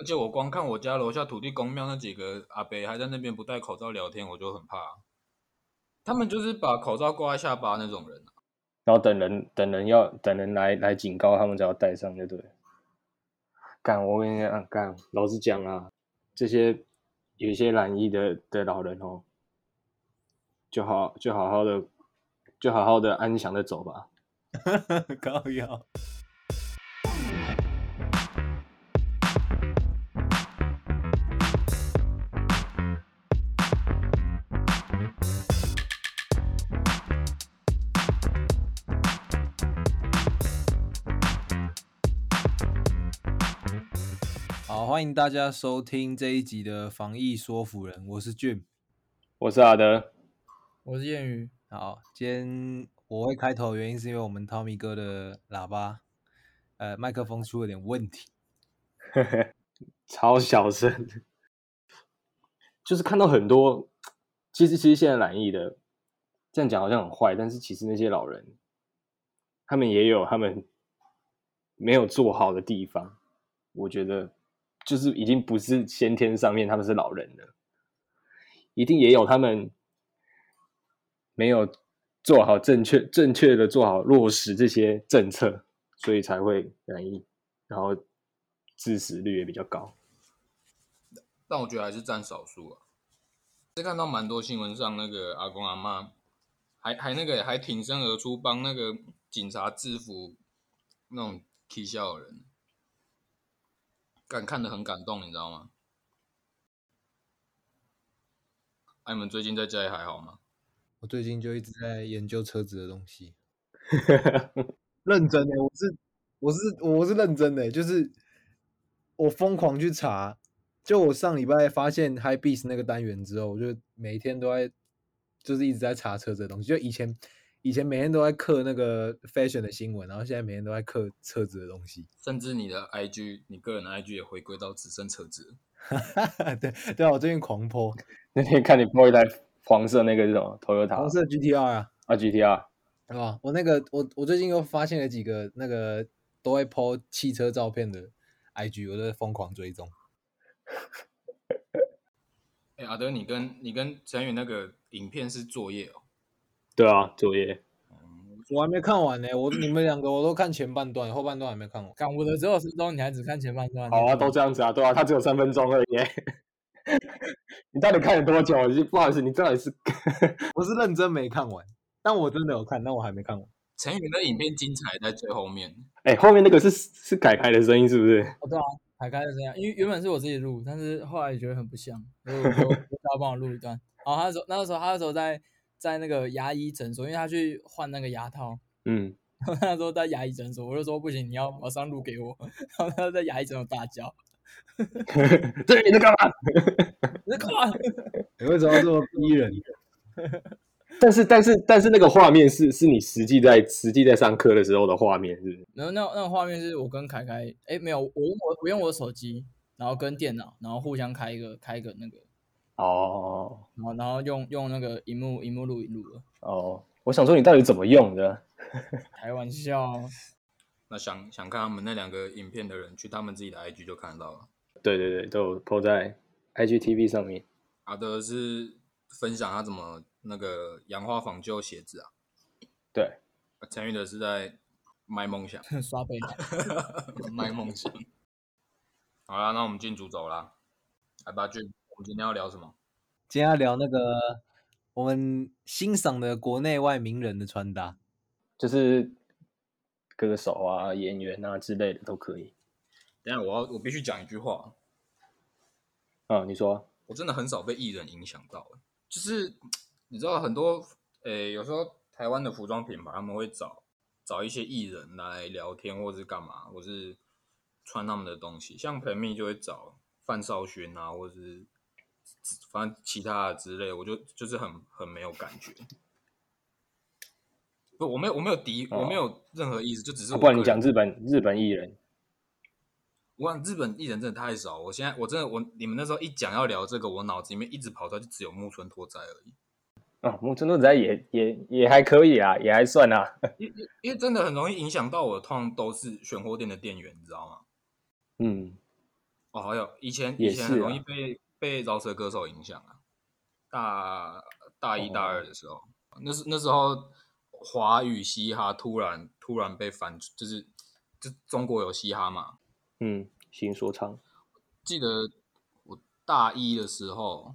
而且我光看我家楼下土地公庙那几个阿伯还在那边不戴口罩聊天，我就很怕。他们就是把口罩挂在下巴那种人，然后等人等人要等人来来警告他们才要戴上，就对。干，我跟你讲，干，老实讲啊，这些有一些染疫的的老人哦，就好就好好的就好好的安详的走吧。高谣。欢迎大家收听这一集的防疫说服人，我是 Jim，我是阿德，我是谚语。好，今天我会开头的原因是因为我们 Tommy 哥的喇叭，呃，麦克风出了点问题，超小声。就是看到很多，其实其实现在染疫的，这样讲好像很坏，但是其实那些老人，他们也有他们没有做好的地方，我觉得。就是已经不是先天上面他们是老人了，一定也有他们没有做好正确正确的做好落实这些政策，所以才会染疫，然后致死率也比较高。但我觉得还是占少数啊。是看到蛮多新闻上那个阿公阿妈还还那个还挺身而出帮那个警察制服那种踢笑的人。感看的很感动，你知道吗？哎、啊，你们最近在家里还好吗？我最近就一直在研究车子的东西，认真的，我是我是我是认真的，就是我疯狂去查，就我上礼拜发现 Hypebeast 那个单元之后，我就每一天都在，就是一直在查车子的东西，就以前。以前每天都在刻那个 fashion 的新闻，然后现在每天都在刻车子的东西，甚至你的 IG，你个人的 IG 也回归到只剩车子。对对啊，我最近狂 po，那天看你 po 一台黄色那个是什么？Toyota 黄色 GTR 啊啊 GTR，对吧？我那个我我最近又发现了几个那个都会 po 汽车照片的 IG，我都在疯狂追踪。哎、欸，阿德，你跟你跟陈宇那个影片是作业哦？对啊，作业，我还没看完呢、欸。我你们两个我都看前半段，后半段还没看完。看我的只有十分钟，你还只看前半段？好啊，都这样子啊，对啊，他只有三分钟而已。你到底看了多久？不好意思，你到底是 我是认真没看完，但我真的有看，但我还没看完。陈宇的影片精彩在最后面。哎、欸，后面那个是是改开的声音是不是？哦，对啊，改开的声音，因为原本是我自己录，但是后来觉得很不像，所以我就叫他帮我录一段。然后他说，那个时候他那时候在。在那个牙医诊所，因为他去换那个牙套，嗯，然后他说在牙医诊所，我就说不行，你要马上录给我。然后他在牙医诊所大叫：“这你在干嘛？你在干嘛？你为什么要这么逼人？”但是但是但是那个画面是是你实际在实际在上课的时候的画面，是是？然后那那个画面是我跟凯凯，哎，没有，我用我我用我的手机，然后跟电脑，然后互相开一个开一个那个。哦，然后然后用用那个荧幕荧幕录一录了。哦，我想说你到底怎么用的？开玩笑。那想想看他们那两个影片的人，去他们自己的 IG 就看得到了。对对对，都有 po 在 IGTV 上面。阿德是分享他怎么那个氧化仿旧鞋子啊？对。参与的是在卖梦想，刷背 卖梦想。好啦，那我们进主轴啦，来吧，俊。我们今天要聊什么？今天要聊那个我们欣赏的国内外名人的穿搭，就是歌手啊、演员啊之类的都可以。等下我要我必须讲一句话。啊，你说，我真的很少被艺人影响到，就是你知道很多诶、欸，有时候台湾的服装品牌他们会找找一些艺人来聊天，或是干嘛，或是穿他们的东西，像培密就会找范少勋啊，或是。反正其他的之类，我就就是很很没有感觉。不，我没有我没有敌，我没有任何意思，哦、就只是我。不然你讲日本日本艺人，我讲日本艺人真的太少。我现在我真的我你们那时候一讲要聊这个，我脑子里面一直跑出来就只有木村拓哉而已。哦，木村拓哉也也也还可以啊，也还算啊。因因为真的很容易影响到我，通常都是选货店的店员，你知道吗？嗯。哦，还有以前以前很容易被被饶舌歌手影响啊。大大一、大二的时候，那是那时候华语嘻哈突然突然被翻，就是就中国有嘻哈嘛。嗯，新说唱。记得我大一的时候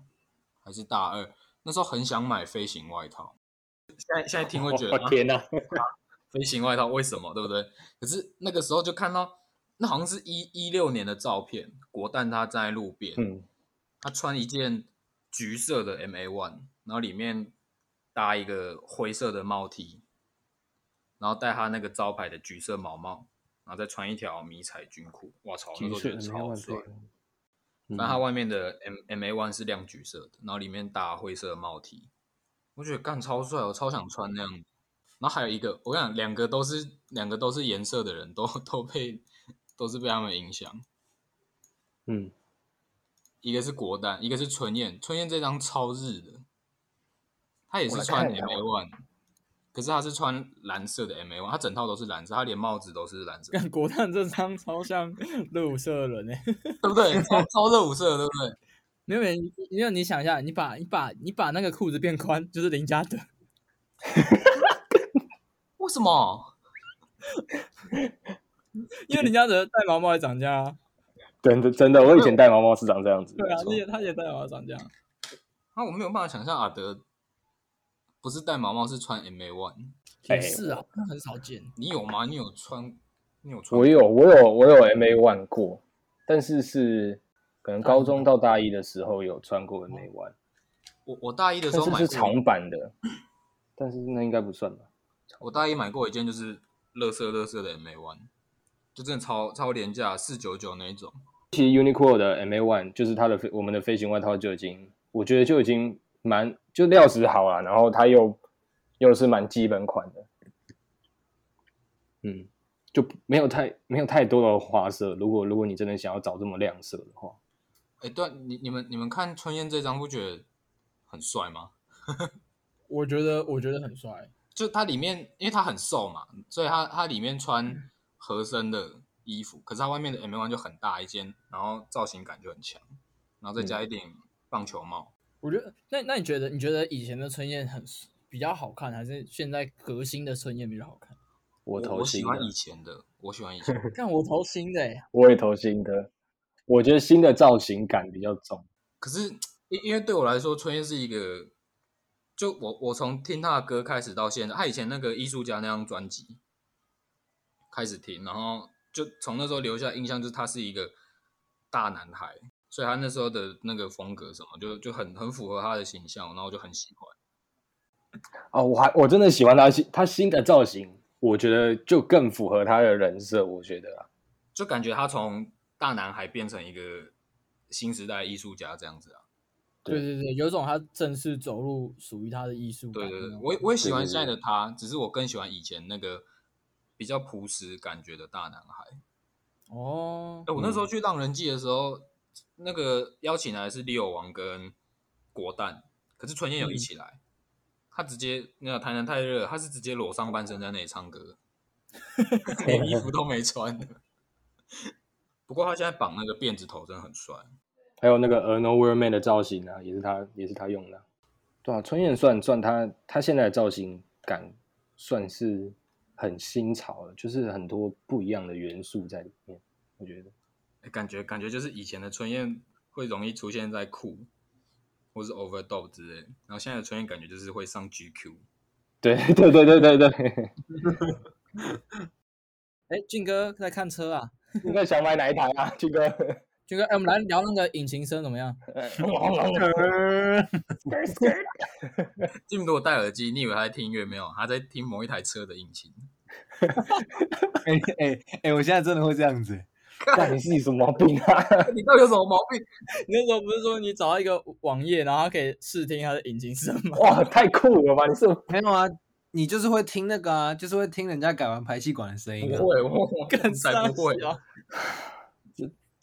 还是大二，那时候很想买飞行外套。现在现在听会觉得，哦、天哪、啊！飞行外套为什么？对不对？可是那个时候就看到，那好像是一一六年的照片，国蛋他站在路边，嗯，他穿一件橘色的 MA One，然后里面搭一个灰色的帽 T，然后戴他那个招牌的橘色毛帽，然后再穿一条迷彩军裤，哇操，那时候觉得超帅。反正他外面的 M MA One 是亮橘色的，然后里面搭灰色的帽 T，我觉得干超帅，我超想穿那样。然后还有一个，我跟你讲，两个都是两个都是颜色的人，都都被都是被他们影响。嗯，一个是国蛋，一个是春燕。春燕这张超日的，他也是穿 MA One，可是他是穿蓝色的 MA One，他整套都是蓝色，他连帽子都是蓝色。国蛋这张超像热舞社的人哎，对不对？超超热舞社的，对不对？没 有没有，因为你想一下，你把你把你把那个裤子变宽，就是林家德。为什么？因为林家德戴毛毛也涨价啊！真的真的，我以前戴毛毛是长这样子。对啊，他也他也戴毛毛涨价。那我没有办法想象阿德不是戴毛毛，是穿 MA One。也是啊，那很少见。你有吗？你有穿？你有穿？我有，我有，我有 MA One 过，但是是可能高中到大一的时候有穿过 MA One。我我大一的时候买是长版的，但是那应该不算吧。我大一买过一件，就是乐色乐色的 MA One，就真的超超廉价，四九九那一种。其实 Uniqlo 的 MA One 就是它的飞我们的飞行外套就已经，我觉得就已经蛮就料子好了，然后它又又是蛮基本款的，嗯，就没有太没有太多的花色。如果如果你真的想要找这么亮色的话，哎，对，你你们你们看春燕这张不觉得很帅吗？我觉得我觉得很帅。就它里面，因为它很瘦嘛，所以它它里面穿合身的衣服，可是它外面的 MA One 就很大一件，然后造型感就很强，然后再加一顶棒球帽。嗯、我觉得，那那你觉得，你觉得以前的春燕很比较好看，还是现在革新的春燕比较好看？我投我喜欢以前的，我喜欢以前的。看我投新的、欸，我也投新的。我觉得新的造型感比较重。可是因因为对我来说，春燕是一个。就我我从听他的歌开始到现在，他以前那个艺术家那张专辑开始听，然后就从那时候留下印象，就是他是一个大男孩，所以他那时候的那个风格什么，就就很很符合他的形象，然后我就很喜欢。哦，我还我真的喜欢他新他新的造型，我觉得就更符合他的人设，我觉得啊，就感觉他从大男孩变成一个新时代艺术家这样子啊。对对对，有种他正式走入属于他的艺术。对对对，我我也喜欢现在的他，只是我更喜欢以前那个比较朴实感觉的大男孩。哦，哎，我那时候去浪人祭的时候，嗯、那个邀请来是利友王跟国蛋，可是春燕有一起来，嗯、他直接那个台南太热，他是直接裸上半身在那里唱歌，连衣服都没穿。不过他现在绑那个辫子头真的很帅。还有那个 A Nowhere Man 的造型啊，也是他，也是他用的。对啊，春燕算算他，他现在的造型感算是很新潮的，就是很多不一样的元素在里面。我觉得，感觉感觉就是以前的春燕会容易出现在酷或是 Overdub 之类，然后现在的春燕感觉就是会上 GQ。对对对对对对。哎，俊哥在看车啊？你在想买哪一台啊，俊哥？俊哥，哎，我们来聊那个引擎声怎么样？俊哥，给我戴耳机，你以为他在听音乐没有？他在听某一台车的引擎。哎哎哎，我现在真的会这样子。那你是有什么毛病啊？你到底有什么毛病？你那时候不是说你找到一个网页，然后可以试听他的引擎声吗？哇，太酷了吧！你是没有啊？你就是会听那个啊，就是会听人家改完排气管的声音。不会，我我更才不会啊。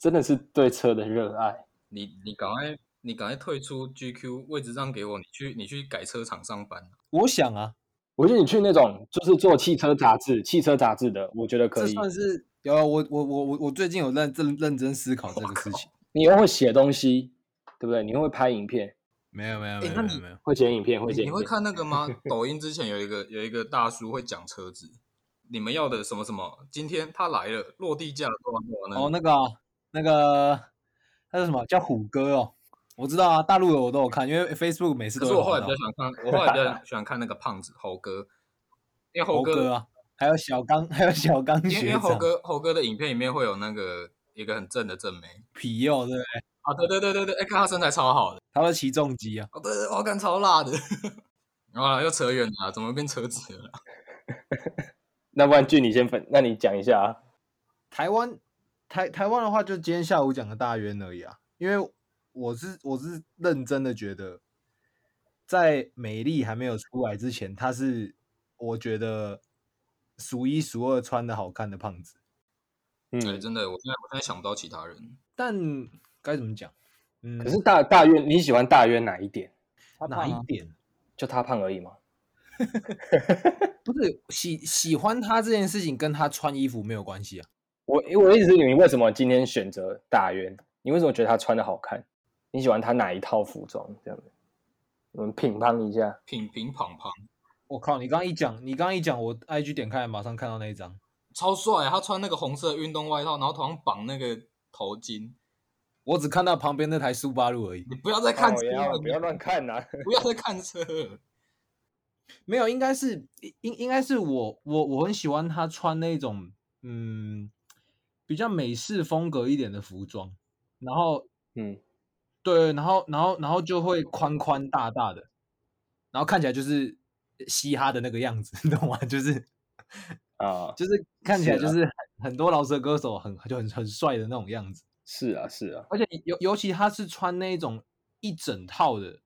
真的是对车的热爱。你你赶快你赶快退出 GQ 位置让给我，你去你去改车厂上班。我想啊，我觉得你去那种就是做汽车杂志、汽车杂志的，我觉得可以。这算是有我我我我我最近有认认认真思考这个事情。你又会写东西，对不对？你又会拍影片？没有没有没有没有，会剪影片会剪。你会看那个吗？抖音之前有一个有一个大叔会讲车子，你们要的什么什么？今天他来了，落地价多少多少？哦，那个那个他是什么叫虎哥哦？我知道啊，大陆的我都有看，因为 Facebook 每次都。可是我后来比较喜欢看，我后来比较喜欢看那个胖子猴哥，因为猴哥，猴哥啊，还有小刚，还有小刚学。因为猴哥猴哥的影片里面会有那个一个很正的正妹皮肉，对不对？啊，对对对对对，哎，看他身材超好的，他会骑重机啊，哦，对对，我感超辣的，啊，又扯远了，怎么变车子了？那不然俊你先分，那你讲一下啊。台湾台台湾的话，就今天下午讲的大渊而已啊，因为我是我是认真的觉得，在美丽还没有出来之前，他是我觉得数一数二穿的好看的胖子。嗯，真的，我现在我现在想不到其他人，但。该怎么讲？嗯，可是大大渊你喜欢大渊哪一点？哪一点？就他胖而已吗？不是喜喜欢他这件事情跟他穿衣服没有关系啊。我我的意思是，你为什么今天选择大渊？你为什么觉得他穿的好看？你喜欢他哪一套服装？这样子，我们品乓一下，品品乓乓。我靠！你刚刚一讲，你刚刚一讲，我 IG 点开，马上看到那一张，超帅！他穿那个红色运动外套，然后头上绑那个头巾。我只看到旁边那台苏八路而已。你 不要再看车了，不要乱看呐！不要再看车。没有，应该是应应该是我我我很喜欢他穿那种嗯比较美式风格一点的服装，然后嗯对，然后然后然后就会宽宽大大的，然后看起来就是嘻哈的那个样子，你懂吗？就是啊，就是看起来就是很很多饶舌歌手很就很很帅的那种样子。是啊，是啊，而且尤尤其他是穿那种一整套的，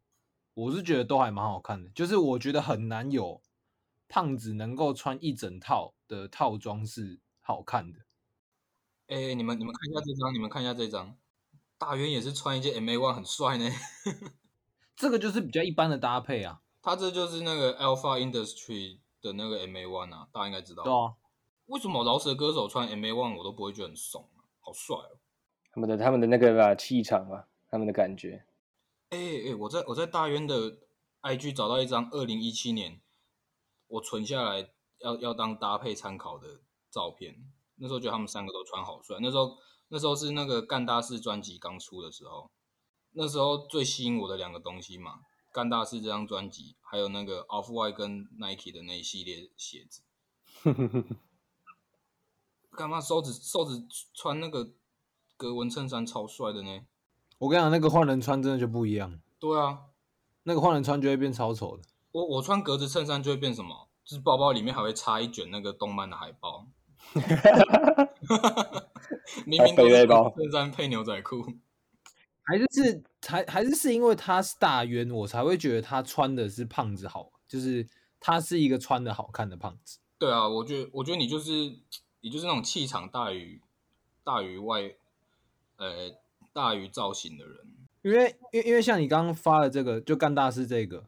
我是觉得都还蛮好看的。就是我觉得很难有胖子能够穿一整套的套装是好看的。哎，你们你们看一下这张，你们看一下这张，大渊也是穿一件 MA1 很帅呢。这个就是比较一般的搭配啊。他这就是那个 Alpha Industry 的那个 MA1 啊，大家应该知道。对啊。为什么饶舌歌手穿 MA1 我都不会觉得很怂啊？好帅哦。他们的他们的那个吧气场吧，他们的感觉。哎、欸、哎、欸，我在我在大渊的 IG 找到一张二零一七年我存下来要要当搭配参考的照片。那时候觉得他们三个都穿好帅。那时候那时候是那个干大事专辑刚出的时候，那时候最吸引我的两个东西嘛，干大事这张专辑，还有那个 Off White 跟 Nike 的那一系列鞋子。干嘛瘦子瘦子穿那个？格纹衬衫超帅的呢，我跟你讲，那个换人穿真的就不一样。对啊，那个换人穿就会变超丑的。我我穿格子衬衫就会变什么？就是包包里面还会插一卷那个动漫的海报。明明都是衬衫配牛仔裤，还是是还还是是因为他是大冤，我才会觉得他穿的是胖子好，就是他是一个穿的好看的胖子。对啊，我觉得我觉得你就是你就是那种气场大于大于外。呃，大于造型的人，因为因为因为像你刚刚发的这个，就干大事这个，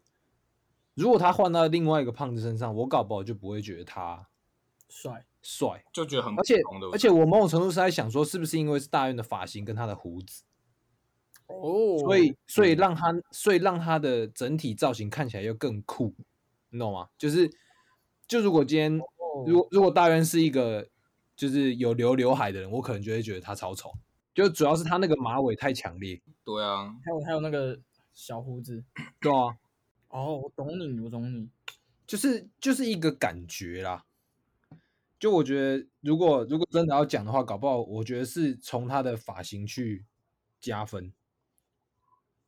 如果他换到另外一个胖子身上，我搞不好就不会觉得他帅帅，就觉得很而且而且我某种程度是在想说，是不是因为是大渊的发型跟他的胡子哦，所以所以让他所以让他的整体造型看起来又更酷，你懂吗？就是就如果今天如果如果大渊是一个就是有留刘海的人，我可能就会觉得他超丑。就主要是他那个马尾太强烈，对啊，还有还有那个小胡子，对啊，哦，我懂你，我懂你，就是就是一个感觉啦。就我觉得，如果如果真的要讲的话，搞不好我觉得是从他的发型去加分。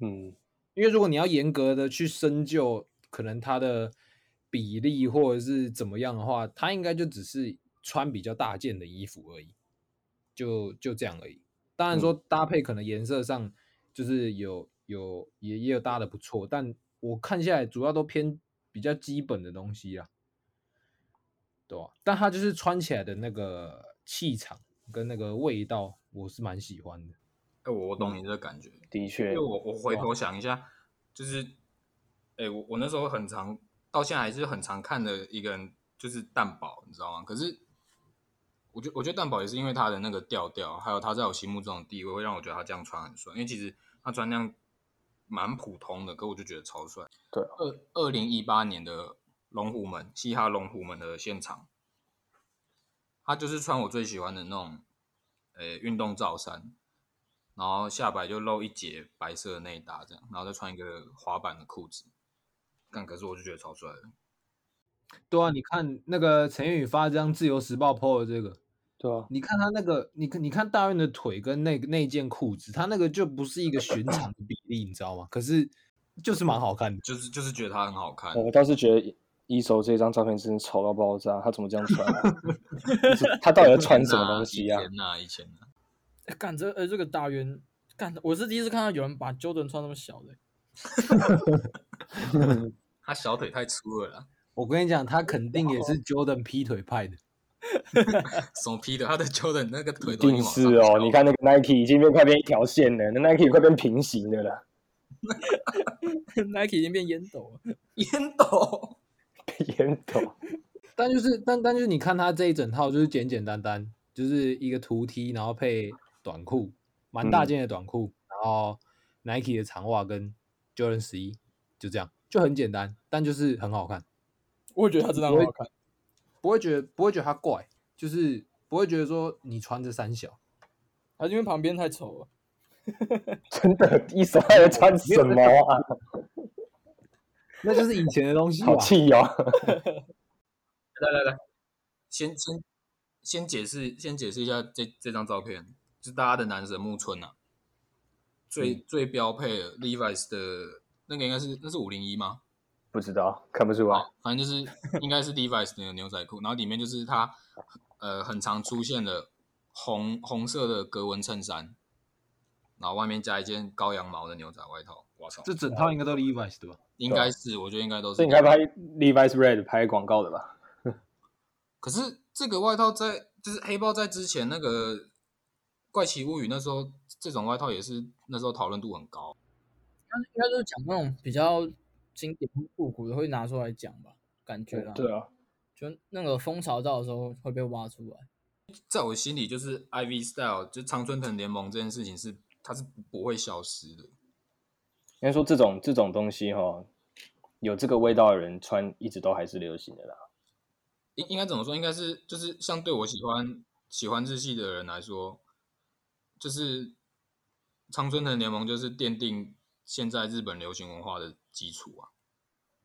嗯，因为如果你要严格的去深究，可能他的比例或者是怎么样的话，他应该就只是穿比较大件的衣服而已，就就这样而已。当然说搭配可能颜色上就是有有也也有搭的不错，但我看下来主要都偏比较基本的东西啊，对吧？但他就是穿起来的那个气场跟那个味道，我是蛮喜欢的。哎，我我懂你这个感觉，的确，因为我我回头想一下，就是，哎，我我那时候很常到现在还是很常看的一个人就是蛋堡，你知道吗？可是我觉我觉得蛋堡也是因为他的那个调调，还有他在我心目中的地位，会让我觉得他这样穿很帅。因为其实他穿那样蛮普通的，可我就觉得超帅。对，二二零一八年的龙虎门嘻哈龙虎门的现场，他就是穿我最喜欢的那种，呃，运动罩衫，然后下摆就露一截白色的内搭这样，然后再穿一个滑板的裤子。但可是我就觉得超帅的。对啊，你看那个陈彦宇发这张《自由时报》po 的这个，对啊，你看他那个，你看你看大运的腿跟那那件裤子，他那个就不是一个寻常的比例，你知道吗？可是就是蛮好看的，就是就是觉得他很好看。我倒是觉得一手这张照片真的丑到爆炸，他怎么这样穿啊？他到底要穿什么东西啊？以前呐、啊，以前呐、啊。干这呃这个大圆干，我是第一次看到有人把 Jordan 穿那么小的。他小腿太粗了啦。我跟你讲，他肯定也是 Jordan 劈腿派的。什么劈的？他的 Jordan 那个腿一定是哦。你看那个 Nike 已经变快变一条线了，那 Nike 快变平行的了。Nike 已经变烟斗了，烟斗，烟斗。但就是，但但就是，你看他这一整套就是简简单单，就是一个图 T，然后配短裤，蛮大件的短裤，嗯、然后 Nike 的长袜跟 Jordan 十一，就这样，就很简单，但就是很好看。我也觉得他真的很好看，不会觉得不会觉得他怪，就是不会觉得说你穿着三小，还是因为旁边太丑了。真的，一手还在穿什么啊？那就是以前的东西。好气哦！来来来，先先先解释，先解释一下这这张照片，是大家的男神木村啊，最、嗯、最标配的 Levi's 的那个应该是那是五零一吗？不知道，看不出来。反正就是应该是 Levi's 那个牛仔裤，然后里面就是他呃很常出现的红红色的格纹衬衫。然后外面加一件高羊毛的牛仔外套，我操！这整套应该都 Levi's 对吧？应该是，我觉得应该都是。这应该拍 Levi's Red 拍广告的吧？可是这个外套在就是黑豹在之前那个怪奇物语那时候，这种外套也是那时候讨论度很高。应该应该就是讲那种比较经典复古的会拿出来讲吧？感觉啊、嗯，对啊，就那个风潮到的时候会被挖出来。在我心里，就是 Ivy Style 就常春藤联盟这件事情是。它是不会消失的。应该说这种这种东西哈，有这个味道的人穿一直都还是流行的啦。应应该怎么说？应该是就是像对我喜欢喜欢日系的人来说，就是常春藤联盟就是奠定现在日本流行文化的基础啊。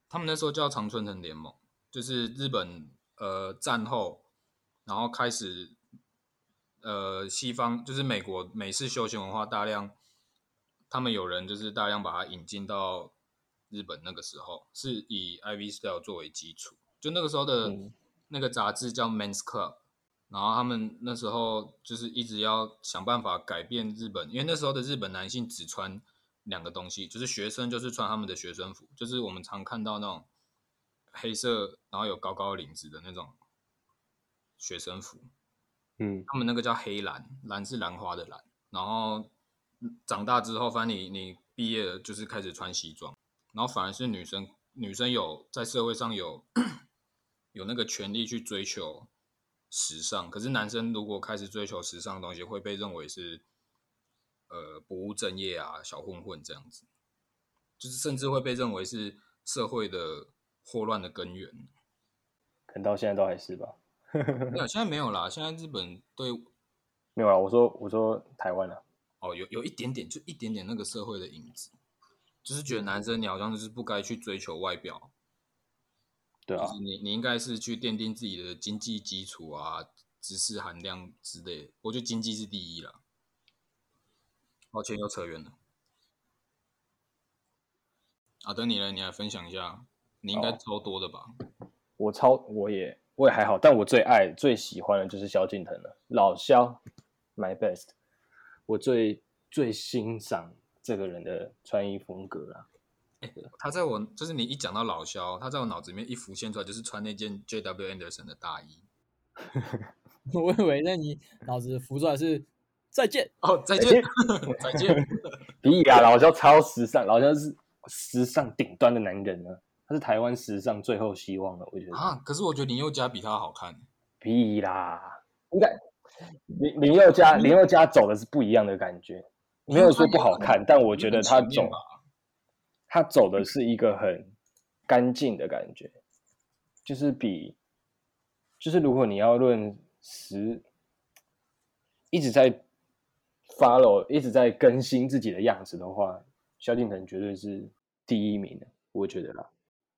他们那时候叫常春藤联盟，就是日本呃战后然后开始。呃，西方就是美国美式休闲文化大量，他们有人就是大量把它引进到日本。那个时候是以 Ivy Style 作为基础，就那个时候的那个杂志叫 Men's Club，然后他们那时候就是一直要想办法改变日本，因为那时候的日本男性只穿两个东西，就是学生就是穿他们的学生服，就是我们常看到那种黑色，然后有高高领子的那种学生服。嗯，他们那个叫黑兰，兰是兰花的兰。然后长大之后，反正你你毕业了，就是开始穿西装。然后反而是女生，女生有在社会上有有那个权利去追求时尚。可是男生如果开始追求时尚的东西，会被认为是呃不务正业啊，小混混这样子。就是甚至会被认为是社会的祸乱的根源。可能到现在都还是吧。没有，现在没有啦。现在日本对没有啦。我说，我说台湾啊。哦，有有一点点，就一点点那个社会的影子，就是觉得男生你好像就是不该去追求外表。对啊。你你应该是去奠定自己的经济基础啊，知识含量之类的。我觉得经济是第一啦。抱歉，又扯远了。啊，等你来，你来分享一下。你应该超多的吧？我超，我也。我也还好，但我最爱、最喜欢的就是萧敬腾了。老萧，my best。我最最欣赏这个人的穿衣风格啦。欸、他在我就是你一讲到老肖，他在我脑子里面一浮现出来就是穿那件 J.W. Anderson 的大衣。我以为那你脑子浮出来是再见哦，再见，再见。比呀，老肖超时尚，老肖是时尚顶端的男人呢。他是台湾时尚最后希望了，我觉得啊，可是我觉得林宥嘉比他好看。屁啦，应该林林宥嘉林宥嘉走的是不一样的感觉，没有说不好看，但我觉得他走他走的是一个很干净的感觉，就是比就是如果你要论时一直在 follow 一直在更新自己的样子的话，萧敬腾绝对是第一名的，我觉得啦。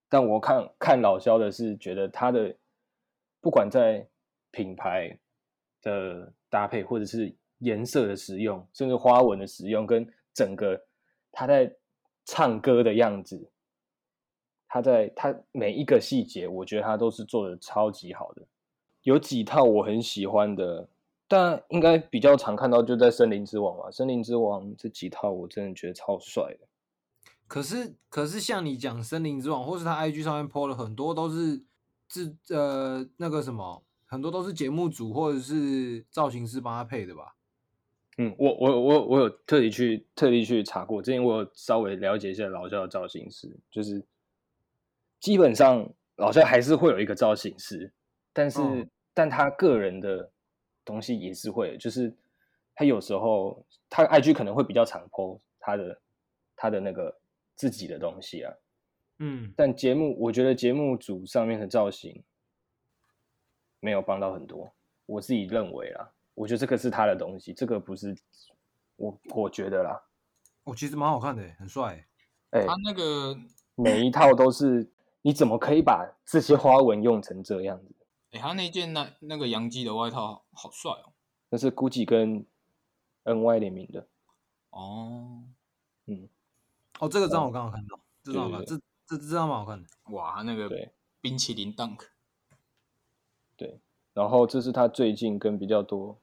但我看看老萧的是觉得他的不管在品牌的搭配，或者是颜色的使用，甚至花纹的使用，跟整个他在唱歌的样子，他在他每一个细节，我觉得他都是做的超级好的。有几套我很喜欢的，但应该比较常看到就在《森林之王》吧，《森林之王》这几套我真的觉得超帅的。可是，可是像你讲《森林之王》，或是他 IG 上面 po 了很多都是自呃那个什么，很多都是节目组或者是造型师帮他配的吧？嗯，我我我我有特地去特地去查过，之前我有稍微了解一下老肖的造型师，就是基本上老肖还是会有一个造型师，但是、嗯、但他个人的东西也是会，就是他有时候他 IG 可能会比较常 po 他的他的那个。自己的东西啊，嗯，但节目我觉得节目组上面的造型没有帮到很多，我自己认为啦，我觉得这个是他的东西，这个不是我我觉得啦，我其实蛮好看的，很帅，哎、欸，他那个每一套都是，你怎么可以把这些花纹用成这样子？哎、欸，他那件那那个洋基的外套好帅哦，那是 GUCCI 跟 NY 联名的，哦，嗯。哦，这个张我刚好看到，这张好看，这这这张蛮好看的。哇，那个冰淇淋 Dunk，对，然后这是他最近跟比较多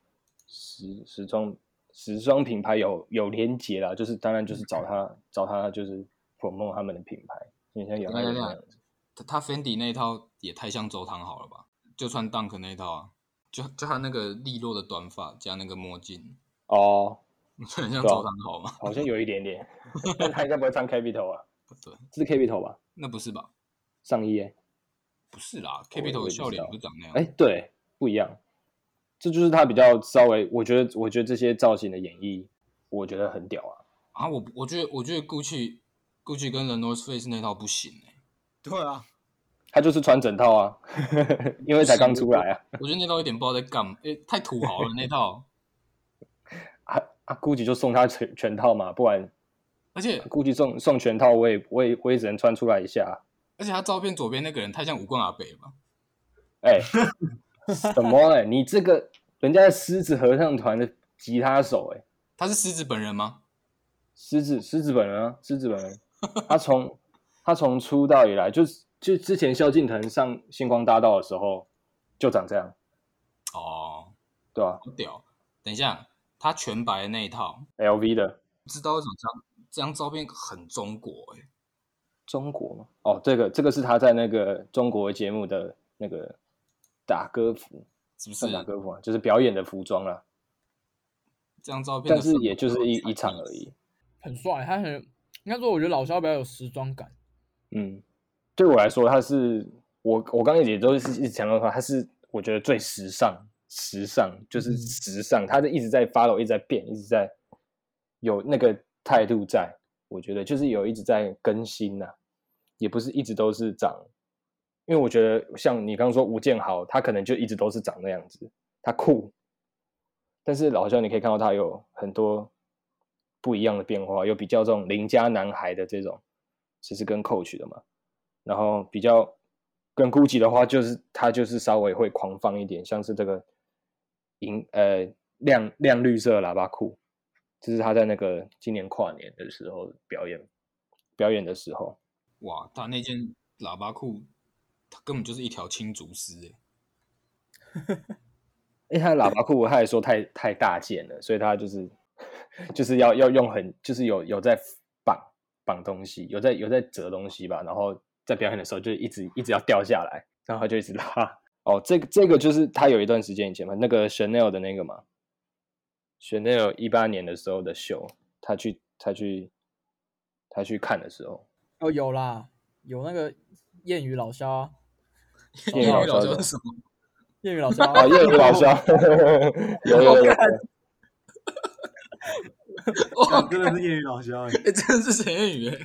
时时装时装品牌有有连接啦，就是当然就是找他找他就是 promote 他们的品牌，你像杨璦那样子。他他 Fendi 那一套也太像周汤好了吧？就穿 Dunk 那一套啊，就就他那个利落的短发加那个墨镜哦。很像周汤好吗？好像有一点点，但他应该不会穿 Capital 啊？不对，这是 Capital 吧？那不是吧？上衣哎，不是啦，Capital 的笑脸不是长那样。哎，对，不一样。这就是他比较稍微，我觉得，我觉得这些造型的演绎，我觉得很屌啊。啊，我我觉得，我觉得 Gucci Gucci 跟 The North Face 那套不行哎。对啊，他就是穿整套啊，因为才刚出来啊。我觉得那套有点不知道在干嘛，哎，太土豪了那套。啊，GUCCI 就送他全全套嘛，不然，而且 GUCCI 送送全套，我也我也我也只能穿出来一下。而且他照片左边那个人太像武棍阿北了吧？哎、欸，什么？你这个人家是狮子合唱团的吉他手他是狮子本人吗？狮子狮子本人啊，狮子本人。他从 他从出道以来，就就之前萧敬腾上星光大道的时候就长这样。哦，对啊，好屌。等一下。他全白的那一套，LV 的，不知道为什么这张这张照片很中国哎、欸，中国吗？哦，这个这个是他在那个中国节目的那个打歌服，是不是打歌服啊？就是表演的服装啦。这张照片，但是也就是一一场而已。很帅，他很应该说，我觉得老肖比较有时装感。嗯，对我来说，他是我我刚才也都是一直强调说，他是我觉得最时尚。时尚就是时尚，他就一直在 follow，一直在变，一直在有那个态度在。我觉得就是有一直在更新呐、啊，也不是一直都是长。因为我觉得像你刚刚说吴建豪，他可能就一直都是长那样子，他酷。但是老萧你可以看到他有很多不一样的变化，有比较这种邻家男孩的这种，其实跟 Coach 的嘛，然后比较跟 Gucci 的话，就是他就是稍微会狂放一点，像是这个。银呃亮亮绿色喇叭裤，这是他在那个今年跨年的时候表演表演的时候。哇，他那件喇叭裤，他根本就是一条青竹丝哎！哎，他的喇叭裤，他还说太太大件了，所以他就是就是要要用很就是有有在绑绑东西，有在有在折东西吧，然后在表演的时候就一直一直要掉下来，然后他就一直拉。哦，这个这个就是他有一段时间以前嘛，那个 Chanel 的那个嘛，Chanel 一八年的时候的秀，他去他去他去看的时候，哦，有啦，有那个谚语老肖啊，谚语老萧是什么？谚语老肖啊，谚语老肖，有 有有，有。哇，真的是谚语老肖哎、欸欸，真的是陈谚语哎！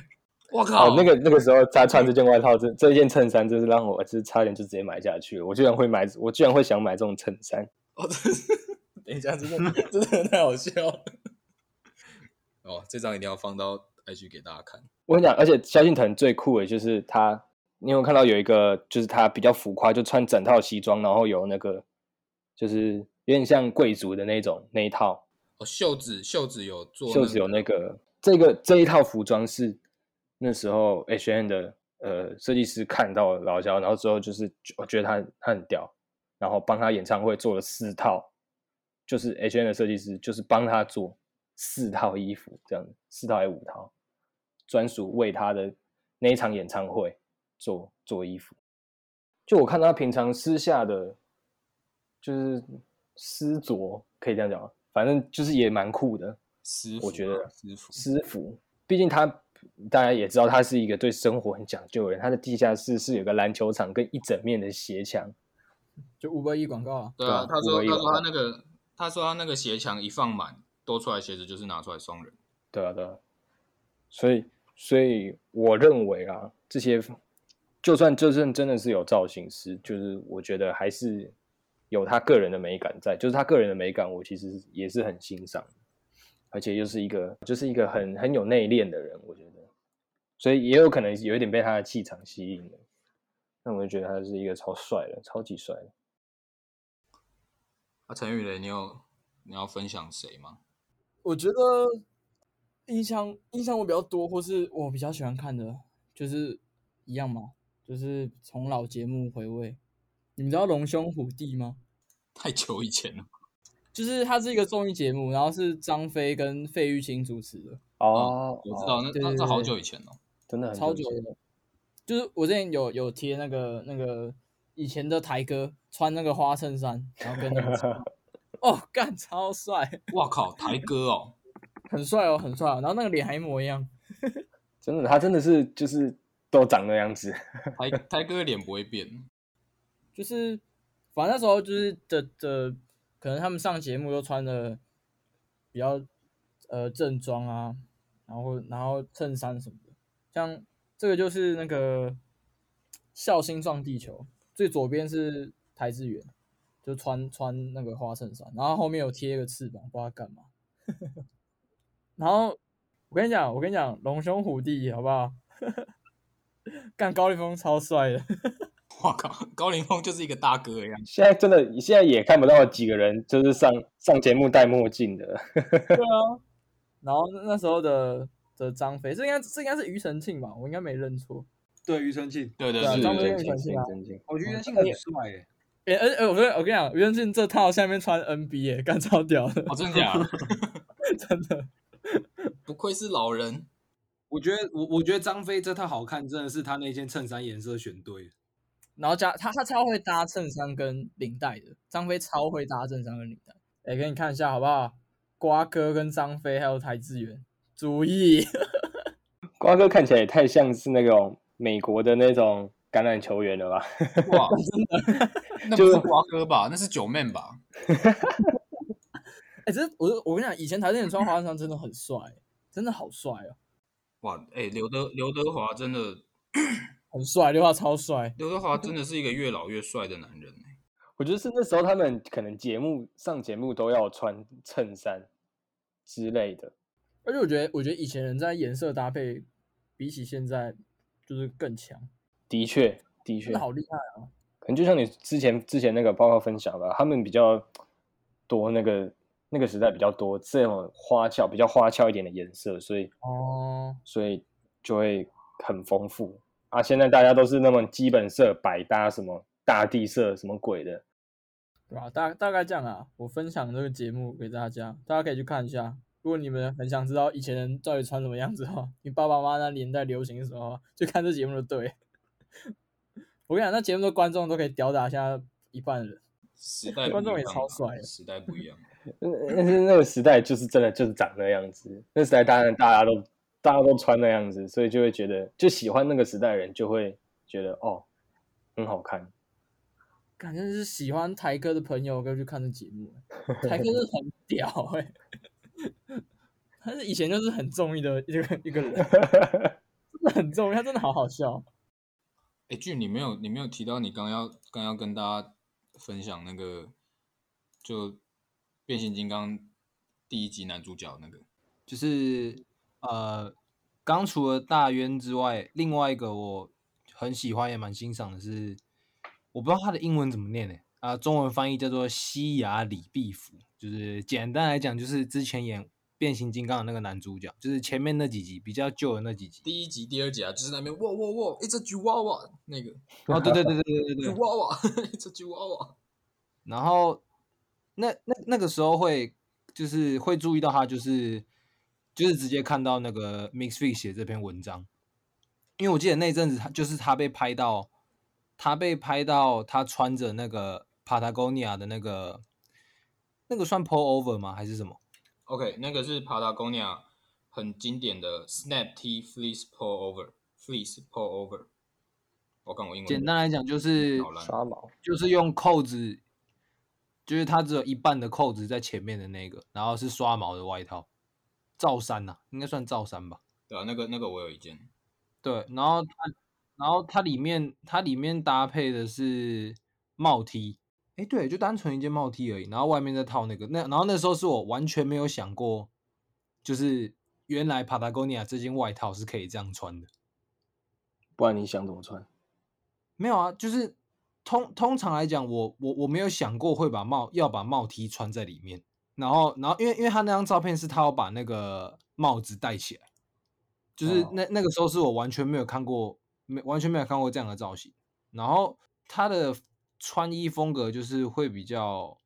我靠，哦、那个那个时候他穿这件外套，这这件衬衫，真是让我就是差点就直接买下去了。我居然会买，我居然会想买这种衬衫。哦，真是，等一下，真的真的太好笑了。哦，这张一定要放到 IG 给大家看。我跟你讲，而且萧敬腾最酷的就是他，你有看到有一个，就是他比较浮夸，就穿整套西装，然后有那个，就是有点像贵族的那种那一套。哦，袖子袖子有做、那个，袖子有那个，这个这一套服装是那时候 H N 的呃设计师看到老萧，然后之后就是我觉得他他很屌，然后帮他演唱会做了四套，就是 H N 的设计师就是帮他做四套衣服，这样四套还是五套，专属为他的那一场演唱会做做衣服。就我看他平常私下的，就是私着，可以这样讲吗？反正就是也蛮酷的，师我觉得私服，私服，毕竟他大家也知道他是一个对生活很讲究的人。他的地下室是有个篮球场跟一整面的鞋墙，就五百亿广告啊。对啊，他说他说他那个他说他那个鞋墙一放满，多出来鞋子就是拿出来送人。对啊对啊，所以所以我认为啊，这些就算就算真的是有造型师，就是我觉得还是。有他个人的美感在，就是他个人的美感，我其实也是很欣赏，而且又是一个，就是一个很很有内敛的人，我觉得，所以也有可能有一点被他的气场吸引了，那我就觉得他是一个超帅的，超级帅的。啊，陈宇雷，你有你要分享谁吗？我觉得印象印象我比较多，或是我比较喜欢看的，就是一样嘛，就是从老节目回味。你们知道龙兄虎弟吗？太久以前了，就是它是一个综艺节目，然后是张飞跟费玉清主持的。哦，我知道，那那是好久以前了，真的超久的。就是我之前有有贴那个那个以前的台哥穿那个花衬衫，然后跟那个 哦干超帅！哇靠，台哥哦，很帅哦，很帅哦。然后那个脸还一模一样，真的，他真的是就是都长那样子。台台哥的脸不会变。就是，反正那时候就是的的，可能他们上节目都穿的比较呃正装啊，然后然后衬衫什么的，像这个就是那个笑星撞地球，最左边是台志远，就穿穿那个花衬衫，然后后面有贴一个翅膀，不知道干嘛。然后我跟你讲，我跟你讲，龙兄虎弟好不好？干高凌风超帅的。我靠，高凌风就是一个大哥一样。现在真的，现在也看不到几个人就是上上节目戴墨镜的。对啊，然后那时候的的张飞，这应该这应该是庾澄庆吧？我应该没认错。对，庾澄庆，对对对，张飞庾庾澄庆啊。我觉得庾澄庆很帅诶。哎哎，我跟我跟你讲，庾澄庆这套下面穿 NBA，，干超屌的。哦，真的假的？真的，不愧是老人。我觉得我我觉得张飞这套好看，真的是他那件衬衫颜色选对了。然后加他，他超会搭衬衫跟领带的。张飞超会搭衬衫跟领带，哎，给你看一下好不好？瓜哥跟张飞还有台智源，注意。瓜哥看起来也太像是那种美国的那种橄榄球员了吧？哇，真的？那不是瓜哥吧？那是九妹吧？哎，这我我跟你讲，以前台智远穿花衬衫真的很帅，真的好帅哦。哇，哎，刘德刘德华真的。很帅，刘德华超帅。刘德华真的是一个越老越帅的男人。我觉得是那时候他们可能节目上节目都要穿衬衫之类的。而且我觉得，我觉得以前人在颜色搭配比起现在就是更强。的确，的确，好厉害啊！可能就像你之前之前那个报告分享吧，他们比较多那个那个时代比较多这种花俏、比较花俏一点的颜色，所以哦，所以就会很丰富。啊！现在大家都是那么基本色百搭，什么大地色，什么鬼的，对吧？大大概这样啊。我分享这个节目给大家，大家可以去看一下。如果你们很想知道以前人到底穿什么样子的话，你爸爸妈妈那年代流行什么，就看这节目就对。我跟你讲，那节目的观众都可以吊打现在一半人。时代 观众也超帅，时代不一样。但是那个时代就是真的就是长那样子。那时代当然大家都。大家都穿那样子，所以就会觉得，就喜欢那个时代的人就会觉得哦，很好看。感觉是喜欢台哥的朋友可以去看这节目。台哥是很屌哎、欸，他是以前就是很中意的一个一个人，真的很中意，他真的好好笑。哎，俊，你没有你没有提到你刚要刚要跟大家分享那个，就变形金刚第一集男主角那个，就是呃，刚除了大渊之外，另外一个我很喜欢也蛮欣赏的是。我不知道他的英文怎么念呢？啊，中文翻译叫做西雅李碧福，就是简单来讲，就是之前演变形金刚的那个男主角，就是前面那几集比较旧的那几集，第一集、第二集啊，就是那边哇哇哇，It's a Chihuahua 那个，哦，对对对对对对对，Chihuahua，It's a Chihuahua。然后那那那个时候会就是会注意到他，就是就是直接看到那个 Misfits 写这篇文章，因为我记得那阵子他就是他被拍到。他被拍到，他穿着那个 Patagonia 的那个，那个算 pullover 吗？还是什么？OK，那个是 Patagonia 很经典的 Snap T Fleece Pullover，Fleece Pullover。我看我英文。简单来讲就是就是用扣子，就是它只有一半的扣子在前面的那个，然后是刷毛的外套，罩衫呐、啊，应该算罩衫吧？对啊，那个那个我有一件。对，然后它。然后它里面，它里面搭配的是帽 T，哎，对，就单纯一件帽 T 而已。然后外面再套那个，那然后那时候是我完全没有想过，就是原来 Patagonia 这件外套是可以这样穿的。不然你想怎么穿？没有啊，就是通通常来讲，我我我没有想过会把帽要把帽 T 穿在里面。然后然后因为因为他那张照片是他要把那个帽子戴起来，就是那、哦、那个时候是我完全没有看过。没完全没有看过这样的造型，然后他的穿衣风格就是会比较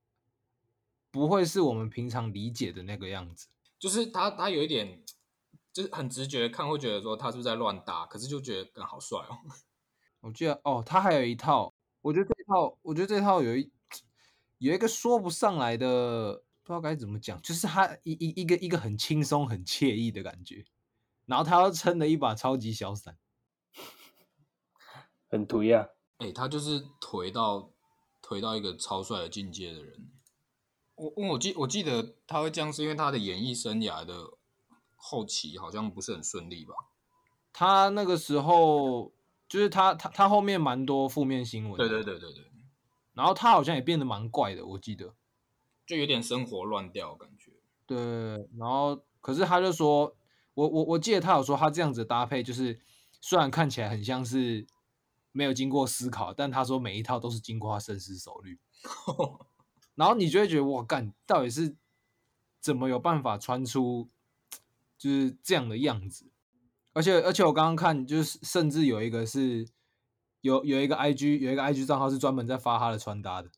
不会是我们平常理解的那个样子，就是他他有一点就是很直觉看会觉得说他是不是在乱搭，可是就觉得更好帅哦。我记得哦，他还有一套，我觉得这套我觉得这套有一有一个说不上来的，不知道该怎么讲，就是他一一一个一个很轻松很惬意的感觉，然后他又撑了一把超级小伞。很颓呀、啊！哎、欸，他就是颓到颓到一个超帅的境界的人。我我我记我记得他会这样，是因为他的演艺生涯的后期好像不是很顺利吧？他那个时候就是他他他后面蛮多负面新闻。对对对对对。然后他好像也变得蛮怪的，我记得就有点生活乱掉感觉。对，然后可是他就说，我我我记得他有说他这样子的搭配，就是虽然看起来很像是。没有经过思考，但他说每一套都是经过他深思熟虑，然后你就会觉得哇干，到底是怎么有办法穿出就是这样的样子？而且而且我刚刚看，就是甚至有一个是有有一个 IG 有一个 IG 账号是专门在发他的穿搭的。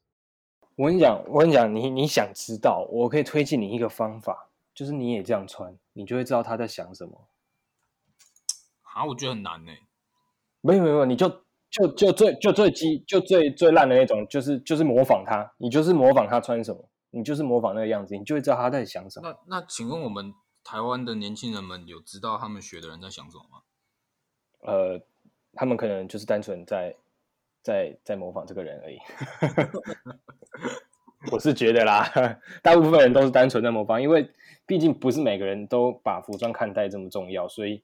我跟你讲，我跟你讲，你你想知道，我可以推荐你一个方法，就是你也这样穿，你就会知道他在想什么。啊，我觉得很难呢。没有没有没有，你就。就就最就最基就最最烂的那种，就是就是模仿他，你就是模仿他穿什么，你就是模仿那个样子，你就会知道他在想什么。那那请问我们台湾的年轻人们有知道他们学的人在想什么吗？呃，他们可能就是单纯在在在模仿这个人而已。我是觉得啦，大部分人都是单纯在模仿，因为毕竟不是每个人都把服装看待这么重要，所以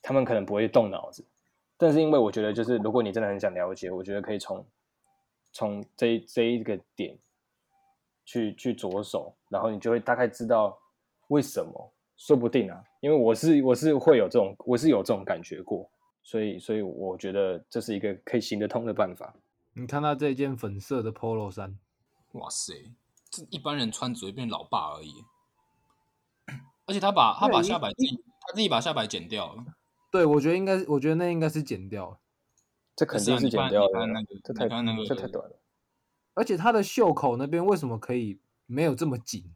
他们可能不会动脑子。但是因为我觉得，就是如果你真的很想了解，我觉得可以从从这这一个点去去着手，然后你就会大概知道为什么。说不定啊，因为我是我是会有这种我是有这种感觉过，所以所以我觉得这是一个可以行得通的办法。你看他这件粉色的 Polo 衫，哇塞，这一般人穿只会变老爸而已。而且他把他把下摆自己他自己把下摆剪掉了。对，我觉得应该，我觉得那应该是剪掉了，这肯定是剪掉了，那个、这太、那个、这太短了。而且他的袖口那边为什么可以没有这么紧？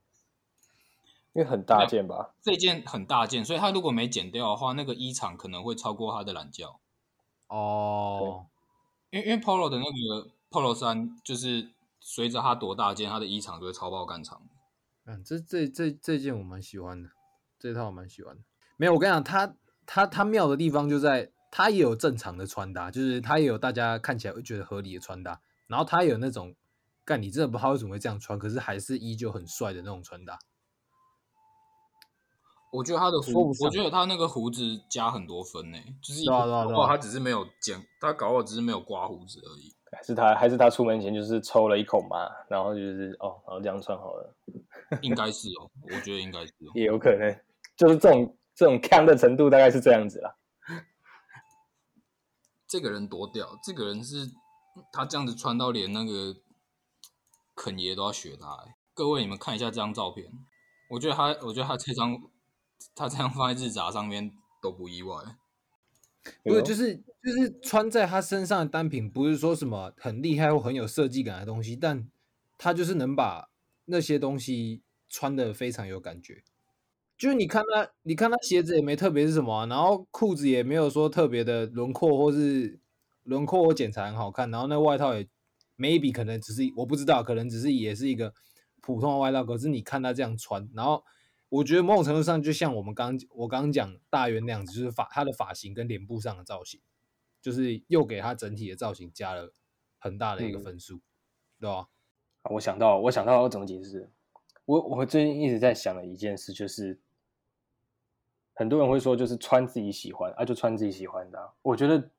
因为很大件吧？这件很大件，所以他如果没剪掉的话，那个衣长可能会超过他的懒觉。哦，因为因为 Polo 的那个 Polo 衫，就是随着它多大件，它的衣长就会超爆干长。嗯，这这这这件我蛮喜欢的，这套我蛮喜欢的。没有，我跟你讲，他。他他妙的地方就在他也有正常的穿搭，就是他也有大家看起来会觉得合理的穿搭，然后他也有那种，干你真的不知道为什么会这样穿，可是还是依旧很帅的那种穿搭。我觉得他的胡，我觉得他那个胡子加很多分呢，就是搞不好他只是没有剪，他搞不好只是没有刮胡子而已。还是他，还是他出门前就是抽了一口嘛，然后就是哦，然后这样穿好了。应该是哦，我觉得应该是哦，也有可能，就是这种这种看的程度大概是这样子啦。这个人多屌，这个人是他这样子穿到连那个肯爷都要学他。各位你们看一下这张照片，我觉得他，我觉得他这张他这样放在日杂上面都不意外。不是，就是就是穿在他身上的单品，不是说什么很厉害或很有设计感的东西，但他就是能把那些东西穿的非常有感觉。就是你看他，你看他鞋子也没特别是什么啊，然后裤子也没有说特别的轮廓或是轮廓或剪裁很好看，然后那外套也 maybe 可能只是我不知道，可能只是也是一个普通的外套，可是你看他这样穿，然后。我觉得某种程度上，就像我们刚我刚刚讲大元那样子，就是发他的发型跟脸部上的造型，就是又给他整体的造型加了很大的一个分数，嗯、对吧？我想到，我想到我怎么解释？我我最近一直在想的一件事，就是很多人会说，就是穿自己喜欢啊，就穿自己喜欢的、啊。我觉得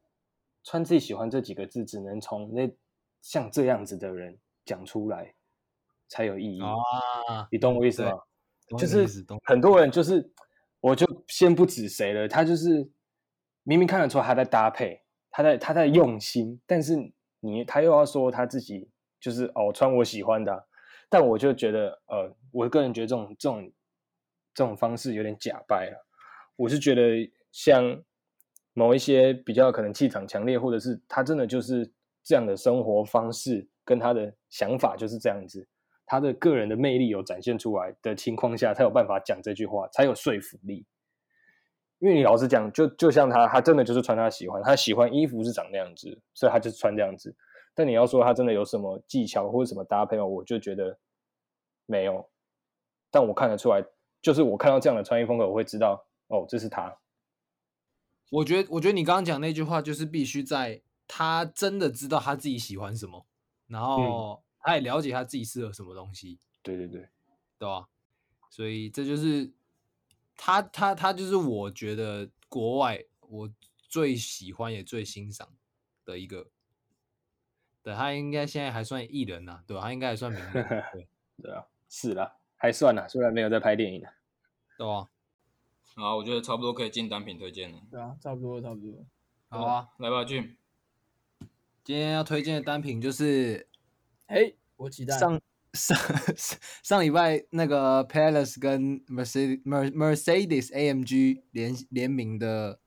穿自己喜欢这几个字，只能从那像这样子的人讲出来才有意义啊！你懂我意思吗？就是很多人就是，我就先不指谁了，他就是明明看得出他在搭配，他在他在用心，但是你他又要说他自己就是哦穿我喜欢的、啊，但我就觉得呃，我个人觉得这种这种这种方式有点假掰了。我是觉得像某一些比较可能气场强烈，或者是他真的就是这样的生活方式跟他的想法就是这样子。他的个人的魅力有展现出来的情况下，才有办法讲这句话，才有说服力。因为你老实讲，就就像他，他真的就是穿他喜欢，他喜欢衣服是长那样子，所以他就穿这样子。但你要说他真的有什么技巧或者什么搭配，我就觉得没有。但我看得出来，就是我看到这样的穿衣风格，我会知道哦，这是他。我觉得，我觉得你刚刚讲那句话，就是必须在他真的知道他自己喜欢什么，然后。嗯他也了解他自己适合什么东西，对对对，对吧？所以这就是他他他就是我觉得国外我最喜欢也最欣赏的一个，对，他应该现在还算艺人呐、啊，对吧？他应该还算名人，对 对啊，是啦，还算啦，虽然没有在拍电影呢，对吧？好，我觉得差不多可以进单品推荐了，对啊，差不多差不多，好啊，来吧，Jim，今天要推荐的单品就是。哎，我期待上上上礼拜那个 Palace 跟 Mercedes Mercedes AMG 联联名的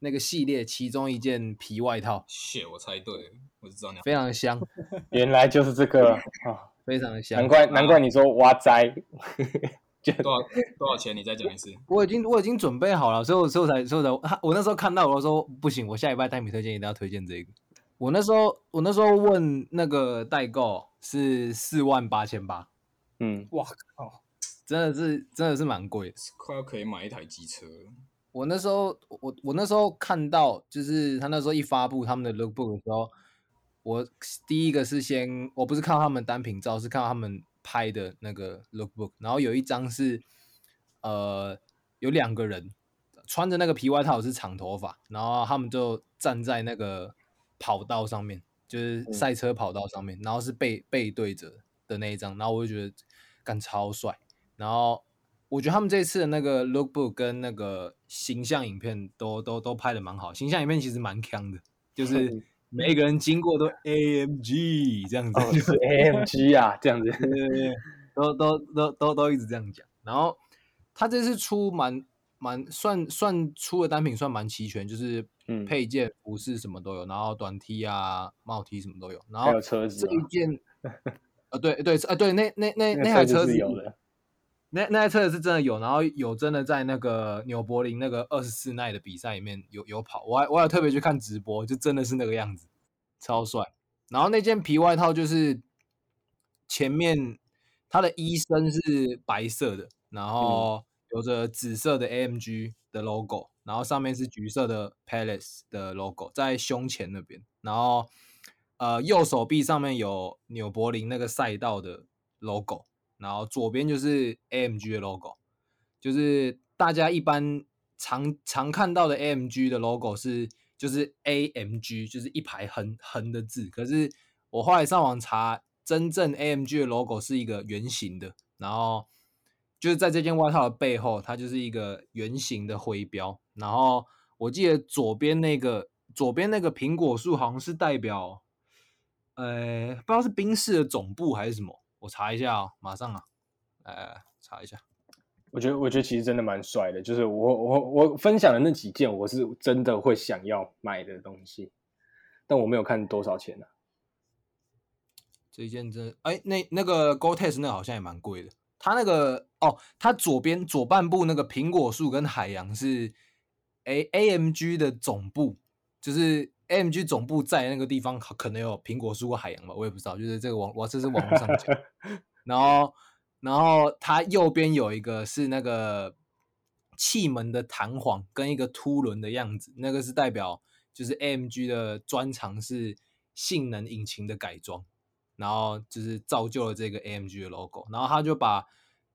那个系列，其中一件皮外套。谢，我猜对了，我知道你非常香，原来就是这个啊，非常香，难怪难怪你说哇塞，多少多少钱？你再讲一次。我已经我已经准备好了，所以我所以我才所以我才我那时候看到我说不行，我下礼拜单品推荐一定要推荐这个。我那时候，我那时候问那个代购是四万八千八，嗯，哇靠，真的是真的是蛮贵的，快要可以买一台机车。我那时候，我我那时候看到，就是他那时候一发布他们的 lookbook 的时候，我第一个是先，我不是看到他们单品照，是看到他们拍的那个 lookbook，然后有一张是，呃，有两个人穿着那个皮外套是长头发，然后他们就站在那个。跑道上面就是赛车跑道上面，嗯、然后是背背对着的那一张，然后我就觉得干超帅。然后我觉得他们这次的那个 lookbook 跟那个形象影片都都都拍的蛮好，形象影片其实蛮强的，就是每个人经过都 AMG 这样子，哦、就是 AMG 啊这样子，对对对，都都都都都一直这样讲。然后他这次出蛮蛮算算出的单品算蛮齐全，就是。嗯，配件、服饰什么都有，然后短 T 啊、帽 T 什么都有，然后这一件，呃，对对呃对，那那那那台车子有的，那那台车子是真的有，然后有真的在那个纽柏林那个二十四耐的比赛里面有有跑，我还我还特别去看直播，就真的是那个样子，超帅。然后那件皮外套就是前面它的衣身是白色的，然后有着紫色的 AMG 的 logo，然后上面是橘色的 Palace 的 logo，在胸前那边，然后呃右手臂上面有纽柏林那个赛道的 logo，然后左边就是 AMG 的 logo，就是大家一般常常看到的 AMG 的 logo 是就是 AMG，就是一排横横的字，可是我后来上网查，真正 AMG 的 logo 是一个圆形的，然后。就是在这件外套的背后，它就是一个圆形的徽标。然后我记得左边那个左边那个苹果树好像是代表，呃，不知道是冰室的总部还是什么。我查一下哦，马上啊，呃，查一下。我觉得我觉得其实真的蛮帅的，就是我我我分享的那几件，我是真的会想要买的东西，但我没有看多少钱呢、啊。这一件真，哎，那那个 Gore-Tex 那好像也蛮贵的。它那个哦，它左边左半部那个苹果树跟海洋是 A AMG 的总部，就是 AMG 总部在那个地方可能有苹果树或海洋吧，我也不知道，就是这个网我这是网络上讲。然后然后它右边有一个是那个气门的弹簧跟一个凸轮的样子，那个是代表就是 AMG 的专长是性能引擎的改装。然后就是造就了这个 AMG 的 logo，然后他就把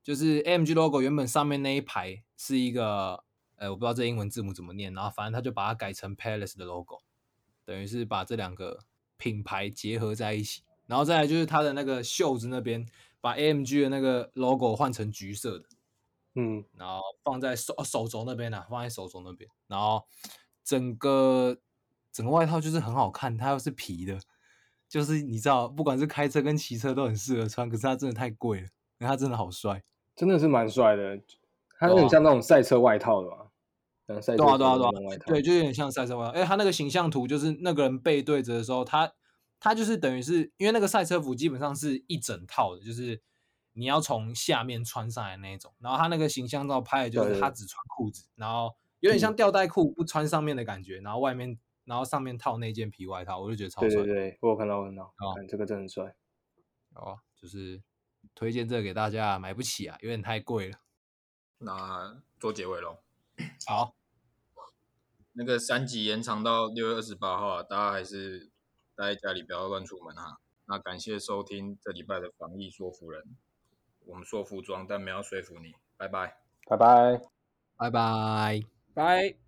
就是 AMG logo 原本上面那一排是一个，呃，我不知道这英文字母怎么念，然后反正他就把它改成 Palace 的 logo，等于是把这两个品牌结合在一起。然后再来就是它的那个袖子那边，把 AMG 的那个 logo 换成橘色的，嗯，然后放在手手肘那边呢、啊，放在手肘那边，然后整个整个外套就是很好看，它又是皮的。就是你知道，不管是开车跟骑车都很适合穿，可是它真的太贵了，因为它真的好帅，真的是蛮帅的。他有点像那种赛车外套的嘛，嗯，赛车对啊对啊对啊，对，就有点像赛车外套。哎，他那个形象图就是那个人背对着的时候，他他就是等于是因为那个赛车服基本上是一整套的，就是你要从下面穿上来那一种。然后他那个形象照拍的就是他只穿裤子，然后有点像吊带裤不穿上面的感觉，然后外面。然后上面套那件皮外套，我就觉得超帅。对对对，我有看到，我看到，这个真的很帅。哦，就是推荐这个给大家，买不起啊，有点太贵了。那做结尾喽。好，那个三级延长到六月二十八号啊，大家还是待在家里，不要乱出门哈。那感谢收听这礼拜的防疫说服人，我们说服装，但没有说服你。拜拜，拜拜，拜拜，拜。